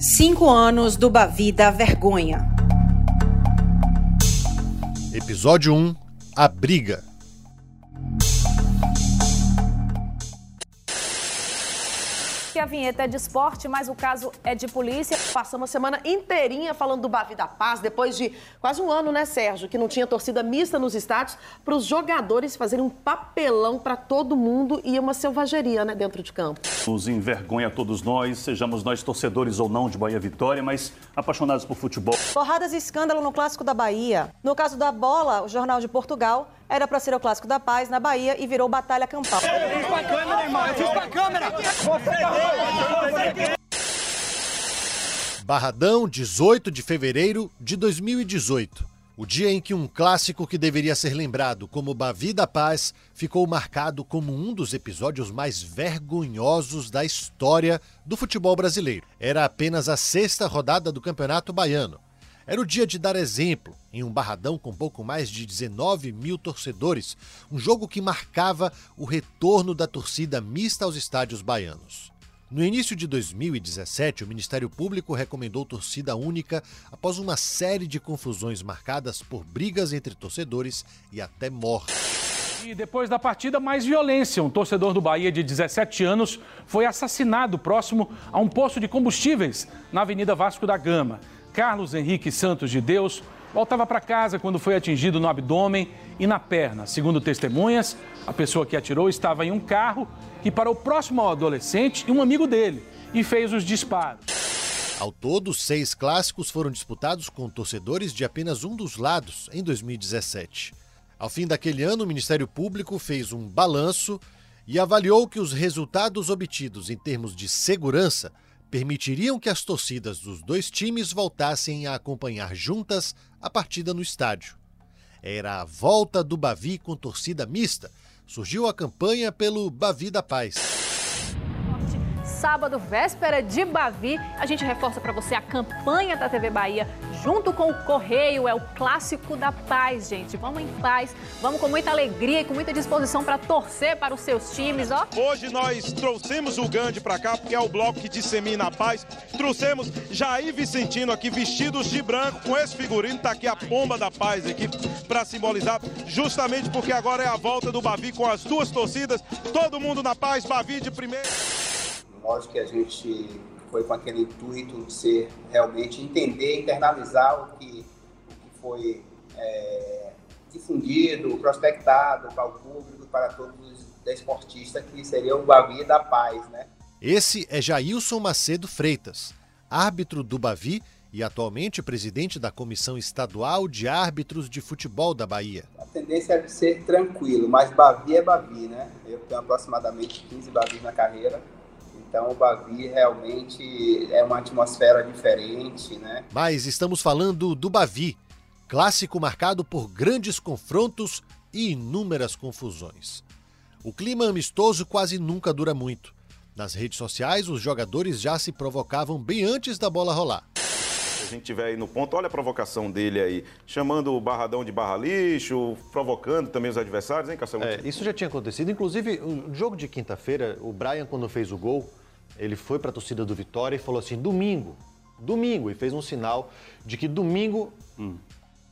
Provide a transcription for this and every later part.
Cinco anos do Bavi da Vergonha. Episódio 1 A Briga. Que a vinheta é de esporte, mas o caso é de polícia. Passamos a semana inteirinha falando do Bavi da Paz, depois de quase um ano, né, Sérgio, que não tinha torcida mista nos estádios, para os jogadores fazerem um papelão para todo mundo e uma selvageria, né, dentro de campo. Nos envergonha todos nós, sejamos nós torcedores ou não de Bahia Vitória, mas apaixonados por futebol. Porradas e escândalo no Clássico da Bahia. No caso da bola, o Jornal de Portugal era para ser o Clássico da Paz na Bahia e virou Batalha Campal. Pra câmera, irmão, eu fiz pra câmera! Barradão, 18 de fevereiro de 2018. O dia em que um clássico que deveria ser lembrado como Bavi da Paz ficou marcado como um dos episódios mais vergonhosos da história do futebol brasileiro. Era apenas a sexta rodada do Campeonato Baiano. Era o dia de dar exemplo, em um barradão com pouco mais de 19 mil torcedores, um jogo que marcava o retorno da torcida mista aos estádios baianos. No início de 2017, o Ministério Público recomendou torcida única após uma série de confusões marcadas por brigas entre torcedores e até morte. E depois da partida, mais violência. Um torcedor do Bahia de 17 anos foi assassinado próximo a um posto de combustíveis na Avenida Vasco da Gama. Carlos Henrique Santos de Deus voltava para casa quando foi atingido no abdômen e na perna. Segundo testemunhas, a pessoa que atirou estava em um carro que parou próximo ao adolescente e um amigo dele e fez os disparos. Ao todo, seis clássicos foram disputados com torcedores de apenas um dos lados em 2017. Ao fim daquele ano, o Ministério Público fez um balanço e avaliou que os resultados obtidos em termos de segurança permitiriam que as torcidas dos dois times voltassem a acompanhar juntas a partida no estádio. Era a volta do Bavi com torcida mista, surgiu a campanha pelo Bavi da Paz. Sábado, véspera de Bavi, a gente reforça para você a campanha da TV Bahia junto com o Correio, é o clássico da paz, gente. Vamos em paz, vamos com muita alegria e com muita disposição para torcer para os seus times, ó. Hoje nós trouxemos o Gandhi para cá, porque é o bloco que dissemina a paz. Trouxemos Jair Vicentino aqui vestidos de branco com esse figurino, tá aqui a pomba da paz aqui para simbolizar, justamente porque agora é a volta do Bavi com as duas torcidas, todo mundo na paz, Bavi de primeiro. Lógico que a gente foi com aquele intuito de ser realmente entender, internalizar o que, o que foi é, difundido, prospectado para o público, para todos os desportistas, que seria o Bavi da Paz, né? Esse é Jailson Macedo Freitas, árbitro do Bavi e atualmente presidente da Comissão Estadual de Árbitros de Futebol da Bahia. A tendência é ser tranquilo, mas Bavi é Bavi, né? Eu tenho aproximadamente 15 Bavis na carreira então o Bavi realmente é uma atmosfera diferente, né? Mas estamos falando do Bavi, clássico marcado por grandes confrontos e inúmeras confusões. O clima amistoso quase nunca dura muito. Nas redes sociais, os jogadores já se provocavam bem antes da bola rolar. Gente tiver aí no ponto, olha a provocação dele aí, chamando o barradão de barra lixo, provocando também os adversários, hein, Cassão? É, isso já tinha acontecido. Inclusive, o jogo de quinta-feira, o Brian, quando fez o gol, ele foi para a torcida do Vitória e falou assim: domingo, domingo, e fez um sinal de que domingo hum.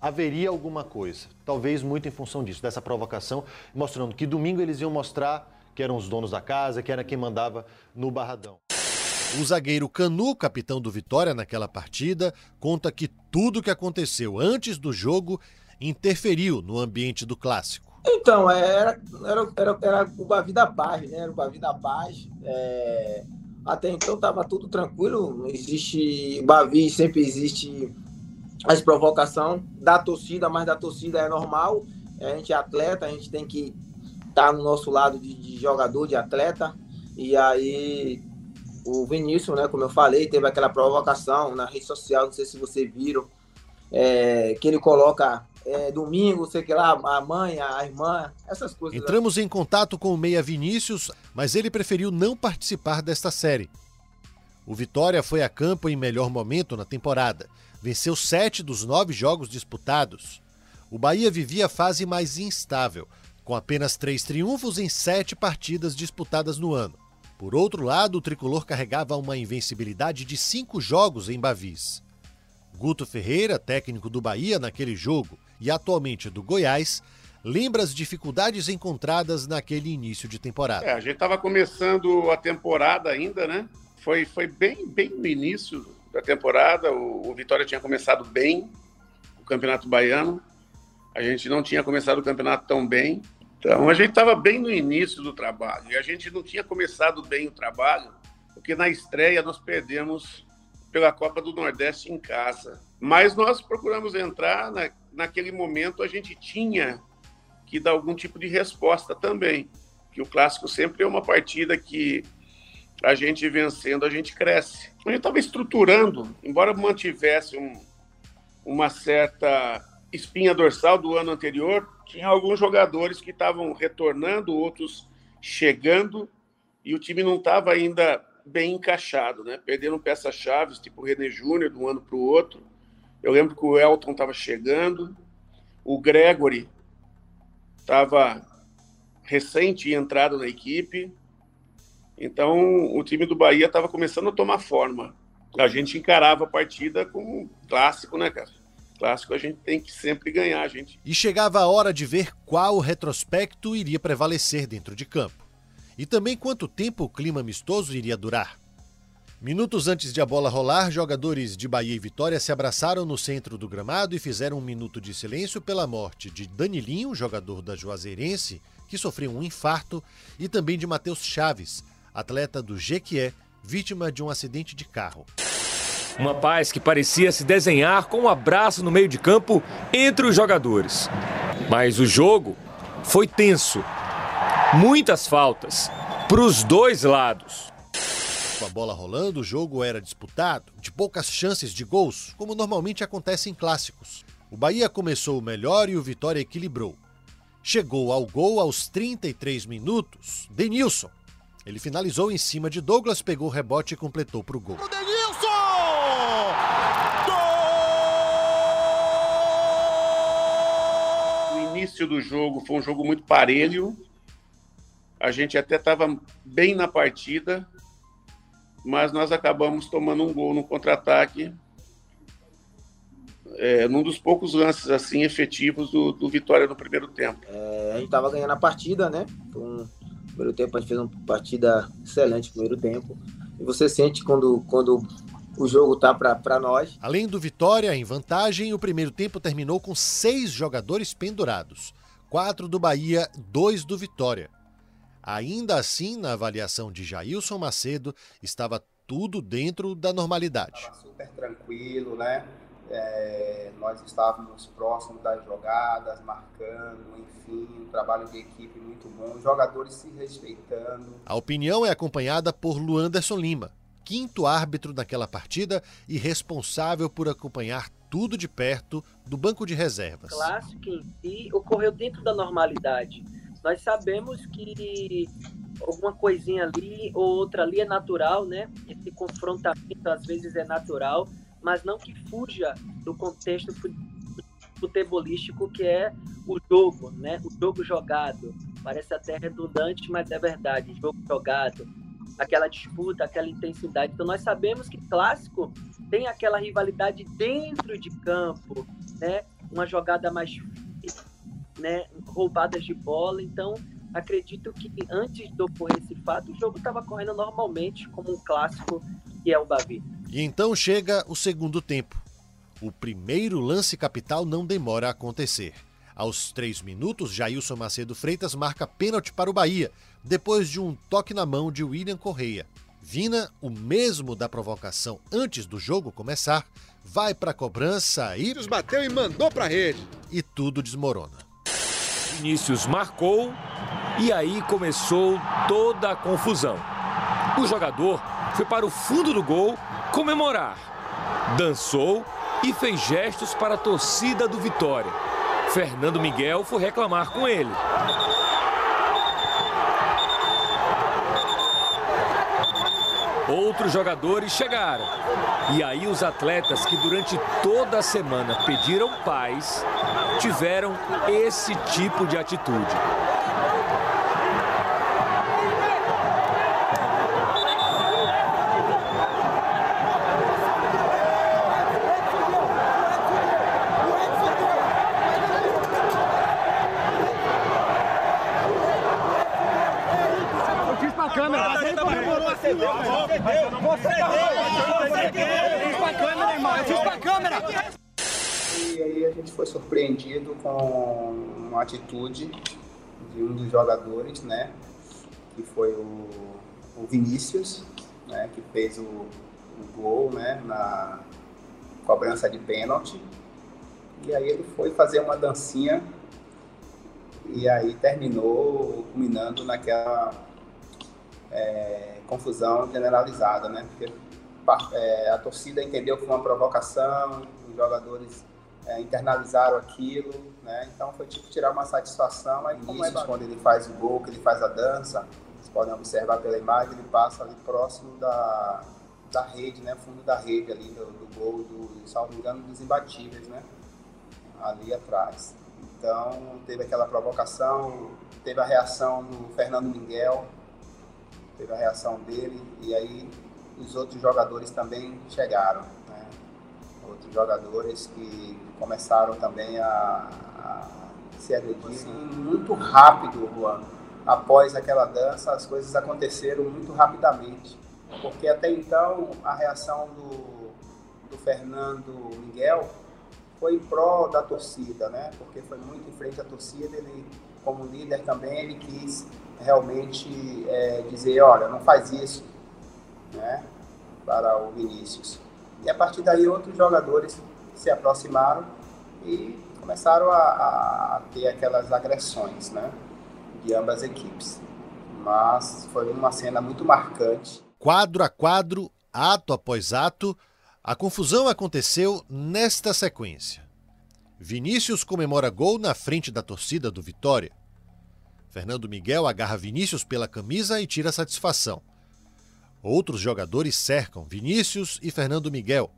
haveria alguma coisa. Talvez muito em função disso, dessa provocação, mostrando que domingo eles iam mostrar que eram os donos da casa, que era quem mandava no Barradão. O zagueiro Canu, capitão do Vitória naquela partida, conta que tudo o que aconteceu antes do jogo interferiu no ambiente do clássico. Então, era, era, era, era o Bavi da Paz, né? Era o Bavi da Paz. É até então estava tudo tranquilo, existe Bavi, sempre existe as provocação da torcida, mas da torcida é normal. A gente é atleta, a gente tem que estar tá no nosso lado de, de, jogador, de atleta. E aí o Vinícius, né, como eu falei, teve aquela provocação na rede social, não sei se vocês viram, é, que ele coloca é, domingo, sei que lá, a mãe, a irmã, essas coisas. Entramos em contato com o Meia Vinícius, mas ele preferiu não participar desta série. O Vitória foi a campo em melhor momento na temporada. Venceu sete dos nove jogos disputados. O Bahia vivia a fase mais instável, com apenas três triunfos em sete partidas disputadas no ano. Por outro lado, o tricolor carregava uma invencibilidade de cinco jogos em Bavis. Guto Ferreira, técnico do Bahia naquele jogo e atualmente do Goiás, lembra as dificuldades encontradas naquele início de temporada. É, a gente estava começando a temporada ainda, né? Foi, foi bem, bem no início da temporada. O, o Vitória tinha começado bem o Campeonato Baiano. A gente não tinha começado o campeonato tão bem. Então, a gente estava bem no início do trabalho. E a gente não tinha começado bem o trabalho, porque na estreia nós perdemos pela Copa do Nordeste em casa. Mas nós procuramos entrar, na, naquele momento a gente tinha que dar algum tipo de resposta também. Que o clássico sempre é uma partida que a gente vencendo, a gente cresce. A gente estava estruturando, embora mantivesse um, uma certa espinha dorsal do ano anterior, tinha alguns jogadores que estavam retornando, outros chegando, e o time não estava ainda bem encaixado, né? Perderam peças-chave, tipo o René Júnior, de um ano para o outro. Eu lembro que o Elton estava chegando, o Gregory estava recente entrado na equipe. Então, o time do Bahia estava começando a tomar forma. A gente encarava a partida como um clássico, né, cara? Clássico a gente tem que sempre ganhar, gente. E chegava a hora de ver qual retrospecto iria prevalecer dentro de campo. E também quanto tempo o clima amistoso iria durar. Minutos antes de a bola rolar, jogadores de Bahia e Vitória se abraçaram no centro do gramado e fizeram um minuto de silêncio pela morte de Danilinho, jogador da Juazeirense, que sofreu um infarto, e também de Matheus Chaves, atleta do Jequié, vítima de um acidente de carro. Uma paz que parecia se desenhar com um abraço no meio de campo entre os jogadores. Mas o jogo foi tenso. Muitas faltas para os dois lados. Com a bola rolando, o jogo era disputado, de poucas chances de gols, como normalmente acontece em clássicos. O Bahia começou melhor e o Vitória equilibrou. Chegou ao gol aos 33 minutos. Denilson. Ele finalizou em cima de Douglas, pegou o rebote e completou para o gol. Início do jogo foi um jogo muito parelho. A gente até estava bem na partida, mas nós acabamos tomando um gol no contra-ataque, é, num dos poucos lances assim efetivos do, do Vitória no primeiro tempo. É, a gente estava ganhando a partida, né? Um, no primeiro tempo a gente fez uma partida excelente primeiro tempo. E você sente quando, quando o jogo tá para nós. Além do Vitória em vantagem, o primeiro tempo terminou com seis jogadores pendurados: quatro do Bahia, dois do Vitória. Ainda assim, na avaliação de Jailson Macedo, estava tudo dentro da normalidade. Estava super tranquilo, né? É, nós estávamos próximos das jogadas, marcando, enfim, um trabalho de equipe muito bom, jogadores se respeitando. A opinião é acompanhada por Luanderson Lima, quinto árbitro daquela partida e responsável por acompanhar tudo de perto do banco de reservas. Clássico em si ocorreu dentro da normalidade. Nós sabemos que alguma coisinha ali ou outra ali é natural, né? Esse confrontamento às vezes é natural, mas não que fuja do contexto futebolístico que é o jogo, né? O jogo jogado. Parece até redundante, mas é verdade. Jogo jogado, aquela disputa, aquela intensidade. Então nós sabemos que clássico tem aquela rivalidade dentro de campo, né? Uma jogada mais né, roubadas de bola. Então, acredito que antes de ocorrer esse fato, o jogo estava correndo normalmente, como um clássico que é o Bavi. E então chega o segundo tempo. O primeiro lance capital não demora a acontecer. Aos três minutos, Jailson Macedo Freitas marca pênalti para o Bahia, depois de um toque na mão de William Correia. Vina, o mesmo da provocação antes do jogo começar, vai para a cobrança e. bateu e mandou para a rede. E tudo desmorona. Vinícius marcou e aí começou toda a confusão. O jogador foi para o fundo do gol comemorar. Dançou e fez gestos para a torcida do Vitória. Fernando Miguel foi reclamar com ele. Outros jogadores chegaram. E aí os atletas que durante toda a semana pediram paz tiveram esse tipo de atitude. Você deu, você deu. Você deu. Você deu. Fiz pra câmera, irmão. Câmera. E aí a gente foi surpreendido com uma atitude de um dos jogadores, né? Que foi o, o Vinícius, né? Que fez o, o gol, né? Na cobrança de pênalti. E aí ele foi fazer uma dancinha e aí terminou culminando naquela é, confusão generalizada, né? Porque é, a torcida entendeu que foi uma provocação, os jogadores é, internalizaram aquilo, né? Então foi tipo tirar uma satisfação. Aí, como é quando ele faz o gol, que ele faz a dança, vocês podem observar pela imagem, ele passa ali próximo da, da rede, né? Fundo da rede ali do, do gol, do, salvo engano, dos imbatíveis, né? Ali atrás. Então teve aquela provocação, teve a reação do Fernando Miguel, teve a reação dele, e aí os outros jogadores também chegaram. Né? Outros jogadores que começaram também a, a se agredir assim, muito rápido, Juan. Após aquela dança, as coisas aconteceram muito rapidamente. Porque até então a reação do, do Fernando Miguel foi em pró da torcida, né? Porque foi muito em frente à torcida. Ele, como líder também, ele quis realmente é, dizer, olha, não faz isso, né? Para o Vinícius. E a partir daí outros jogadores se aproximaram e começaram a, a ter aquelas agressões, né? De ambas as equipes. Mas foi uma cena muito marcante. Quadro a quadro, ato após ato, a confusão aconteceu nesta sequência. Vinícius comemora gol na frente da torcida do Vitória. Fernando Miguel agarra Vinícius pela camisa e tira satisfação. Outros jogadores cercam Vinícius e Fernando Miguel.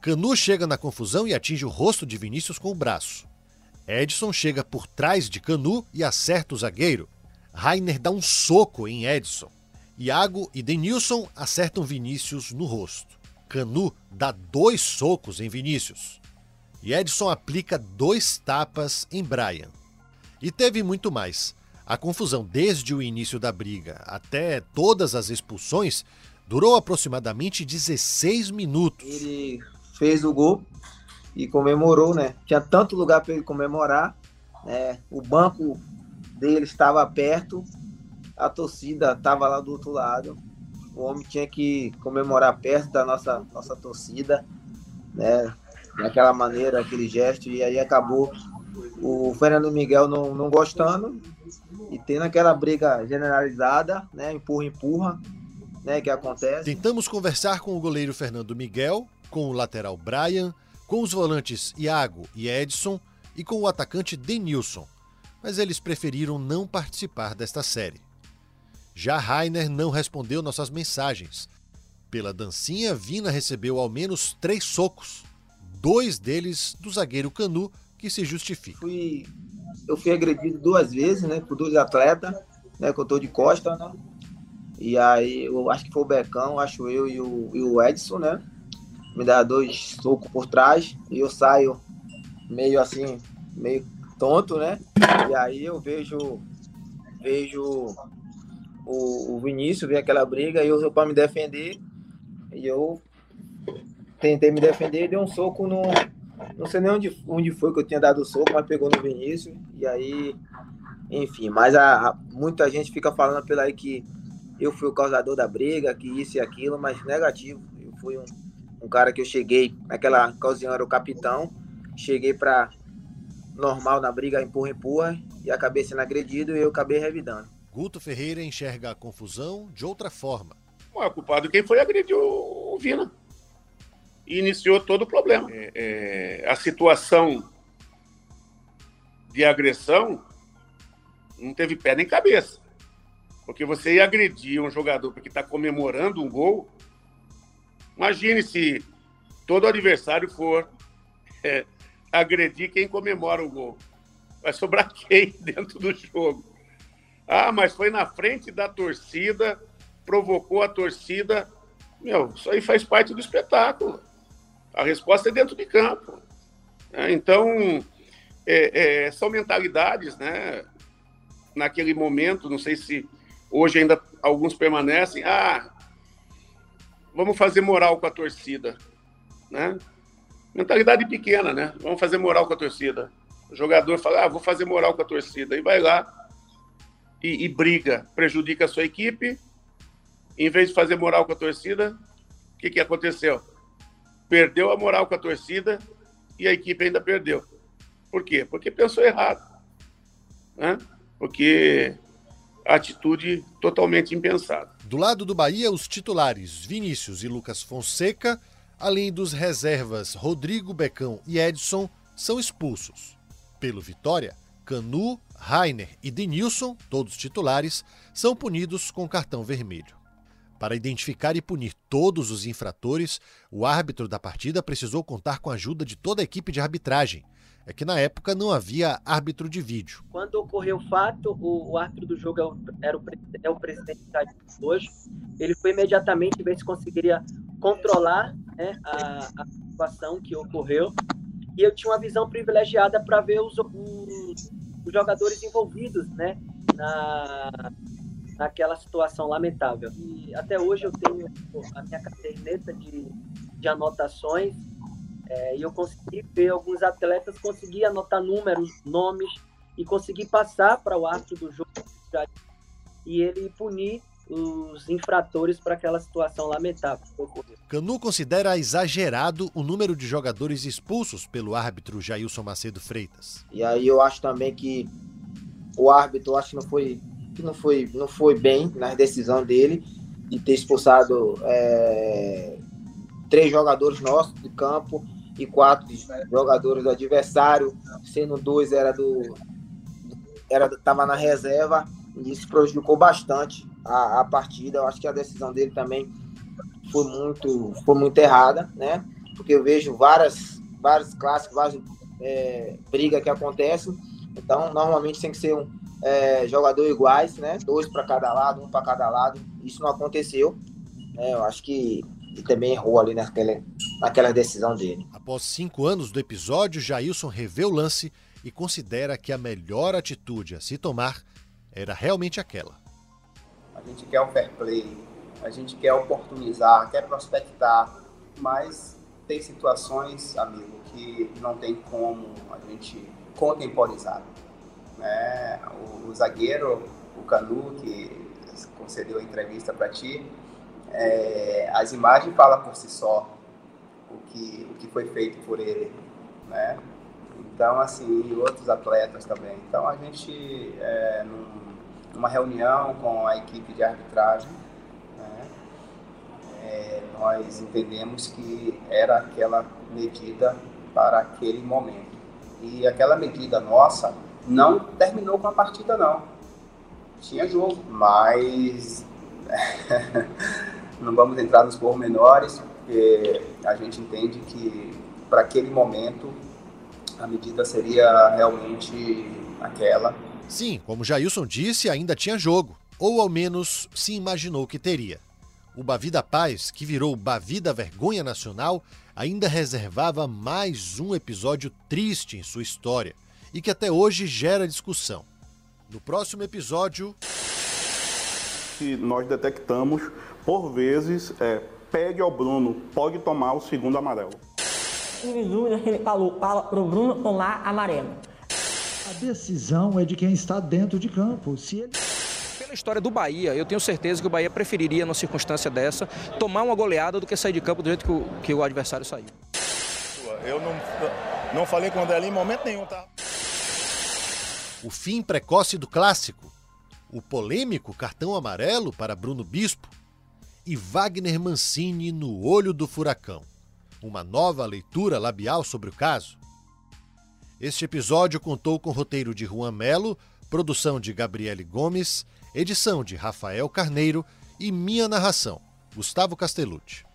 Canu chega na confusão e atinge o rosto de Vinícius com o braço. Edson chega por trás de Canu e acerta o zagueiro. Rainer dá um soco em Edson. Iago e Denilson acertam Vinícius no rosto. Canu dá dois socos em Vinícius. E Edson aplica dois tapas em Brian. E teve muito mais. A confusão desde o início da briga até todas as expulsões durou aproximadamente 16 minutos. Ele fez o gol e comemorou, né? Tinha tanto lugar para ele comemorar, né? O banco dele estava perto, a torcida estava lá do outro lado. O homem tinha que comemorar perto da nossa nossa torcida, né? Daquela maneira, aquele gesto e aí acabou o Fernando Miguel não, não gostando e tendo aquela briga generalizada, né? Empurra, empurra, né? Que acontece. Tentamos conversar com o goleiro Fernando Miguel, com o lateral Brian, com os volantes Iago e Edson e com o atacante Denilson, mas eles preferiram não participar desta série. Já Rainer não respondeu nossas mensagens. Pela dancinha, Vina recebeu ao menos três socos, dois deles do zagueiro Canu, que se justifica. Fui, eu fui agredido duas vezes, né, por dois atletas, né, que eu tô de costa, né, e aí eu acho que foi o Becão, acho eu e o, e o Edson, né, me dá dois socos por trás e eu saio meio assim, meio tonto, né, e aí eu vejo, vejo o, o Vinícius, ver aquela briga, e eu para me defender, e eu tentei me defender e dei um soco no, não sei nem onde, onde foi que eu tinha dado o soco, mas pegou no Vinícius. E aí, enfim, mas a, a, muita gente fica falando pela aí que eu fui o causador da briga, que isso e aquilo, mas negativo. Eu fui um, um cara que eu cheguei, naquela ocasião era o capitão, cheguei para normal na briga, empurra, empurra, e acabei sendo agredido e eu acabei revidando. Guto Ferreira enxerga a confusão de outra forma. O é culpado quem foi agredir o Vina e iniciou todo o problema. É, é, a situação de agressão não teve pé nem cabeça. Porque você ia agredir um jogador que está comemorando um gol. Imagine se todo adversário for é, agredir quem comemora o gol. Vai sobrar quem dentro do jogo? Ah, mas foi na frente da torcida, provocou a torcida. Meu, isso aí faz parte do espetáculo. A resposta é dentro de campo. Né? Então, é, é, são mentalidades, né? Naquele momento, não sei se hoje ainda alguns permanecem. Ah, vamos fazer moral com a torcida, né? Mentalidade pequena, né? Vamos fazer moral com a torcida. O jogador fala, ah, vou fazer moral com a torcida. E vai lá e, e briga, prejudica a sua equipe. Em vez de fazer moral com a torcida, o que, que aconteceu? Perdeu a moral com a torcida e a equipe ainda perdeu. Por quê? Porque pensou errado. Né? Porque atitude totalmente impensada. Do lado do Bahia, os titulares Vinícius e Lucas Fonseca, além dos reservas Rodrigo Becão e Edson, são expulsos. Pelo Vitória, Canu, Rainer e Denilson, todos titulares, são punidos com cartão vermelho. Para identificar e punir todos os infratores, o árbitro da partida precisou contar com a ajuda de toda a equipe de arbitragem. É que na época não havia árbitro de vídeo. Quando ocorreu o fato, o, o árbitro do jogo era o, é o presidente da hoje. Ele foi imediatamente ver se conseguiria controlar né, a, a situação que ocorreu. E eu tinha uma visão privilegiada para ver os, os, os jogadores envolvidos né, na, naquela situação lamentável. E até hoje eu tenho a minha caderneta de, de anotações é, e eu consegui ver alguns atletas conseguir anotar números, nomes e conseguir passar para o árbitro do jogo e ele punir os infratores para aquela situação lamentável Canu considera exagerado o número de jogadores expulsos pelo árbitro Jailson Macedo Freitas. E aí eu acho também que o árbitro acho que não foi que não foi, não foi bem na decisão dele de ter expulsado é, três jogadores nossos de campo e quatro jogadores do adversário, sendo dois era do era estava na reserva e isso prejudicou bastante a, a partida. Eu acho que a decisão dele também foi muito foi muito errada, né? Porque eu vejo várias vários clássicos, várias é, brigas que acontecem. Então, normalmente tem que ser um, é, jogador iguais, né? Dois para cada lado, um para cada lado. Isso não aconteceu. Né? Eu acho que ele também errou ali naquela, naquela decisão dele. Após cinco anos do episódio, Jailson revê o lance e considera que a melhor atitude a se tomar era realmente aquela. A gente quer o fair play, a gente quer oportunizar, quer prospectar, mas tem situações, amigo, que não tem como a gente contemporizar né? O, o zagueiro, o Canu, que concedeu a entrevista para ti, é, as imagens falam por si só o que, o que foi feito por ele, né? Então, assim, e outros atletas também. Então, a gente, é, num, numa reunião com a equipe de arbitragem, né, é, nós entendemos que era aquela medida para aquele momento. E aquela medida nossa não terminou com a partida, não. Tinha jogo, mas não vamos entrar nos pormenores, porque a gente entende que para aquele momento a medida seria realmente aquela. Sim, como Jailson disse, ainda tinha jogo, ou ao menos se imaginou que teria. O Bavi da Paz, que virou Bavi da Vergonha Nacional, ainda reservava mais um episódio triste em sua história e que até hoje gera discussão. No próximo episódio. Que nós detectamos, por vezes, é, pegue ao Bruno, pode tomar o segundo amarelo. Dúvida ele falou, fala pro Bruno tomar amarelo. A decisão é de quem está dentro de campo. Se ele pela história do Bahia, eu tenho certeza que o Bahia preferiria, numa circunstância dessa, tomar uma goleada do que sair de campo do jeito que o, que o adversário saiu. Eu não, não falei com o André em momento nenhum, tá? O fim precoce do clássico, o polêmico cartão amarelo para Bruno Bispo e Wagner Mancini no olho do furacão. Uma nova leitura labial sobre o caso. Este episódio contou com roteiro de Juan Melo, produção de Gabriele Gomes, edição de Rafael Carneiro e minha narração, Gustavo Castellucci.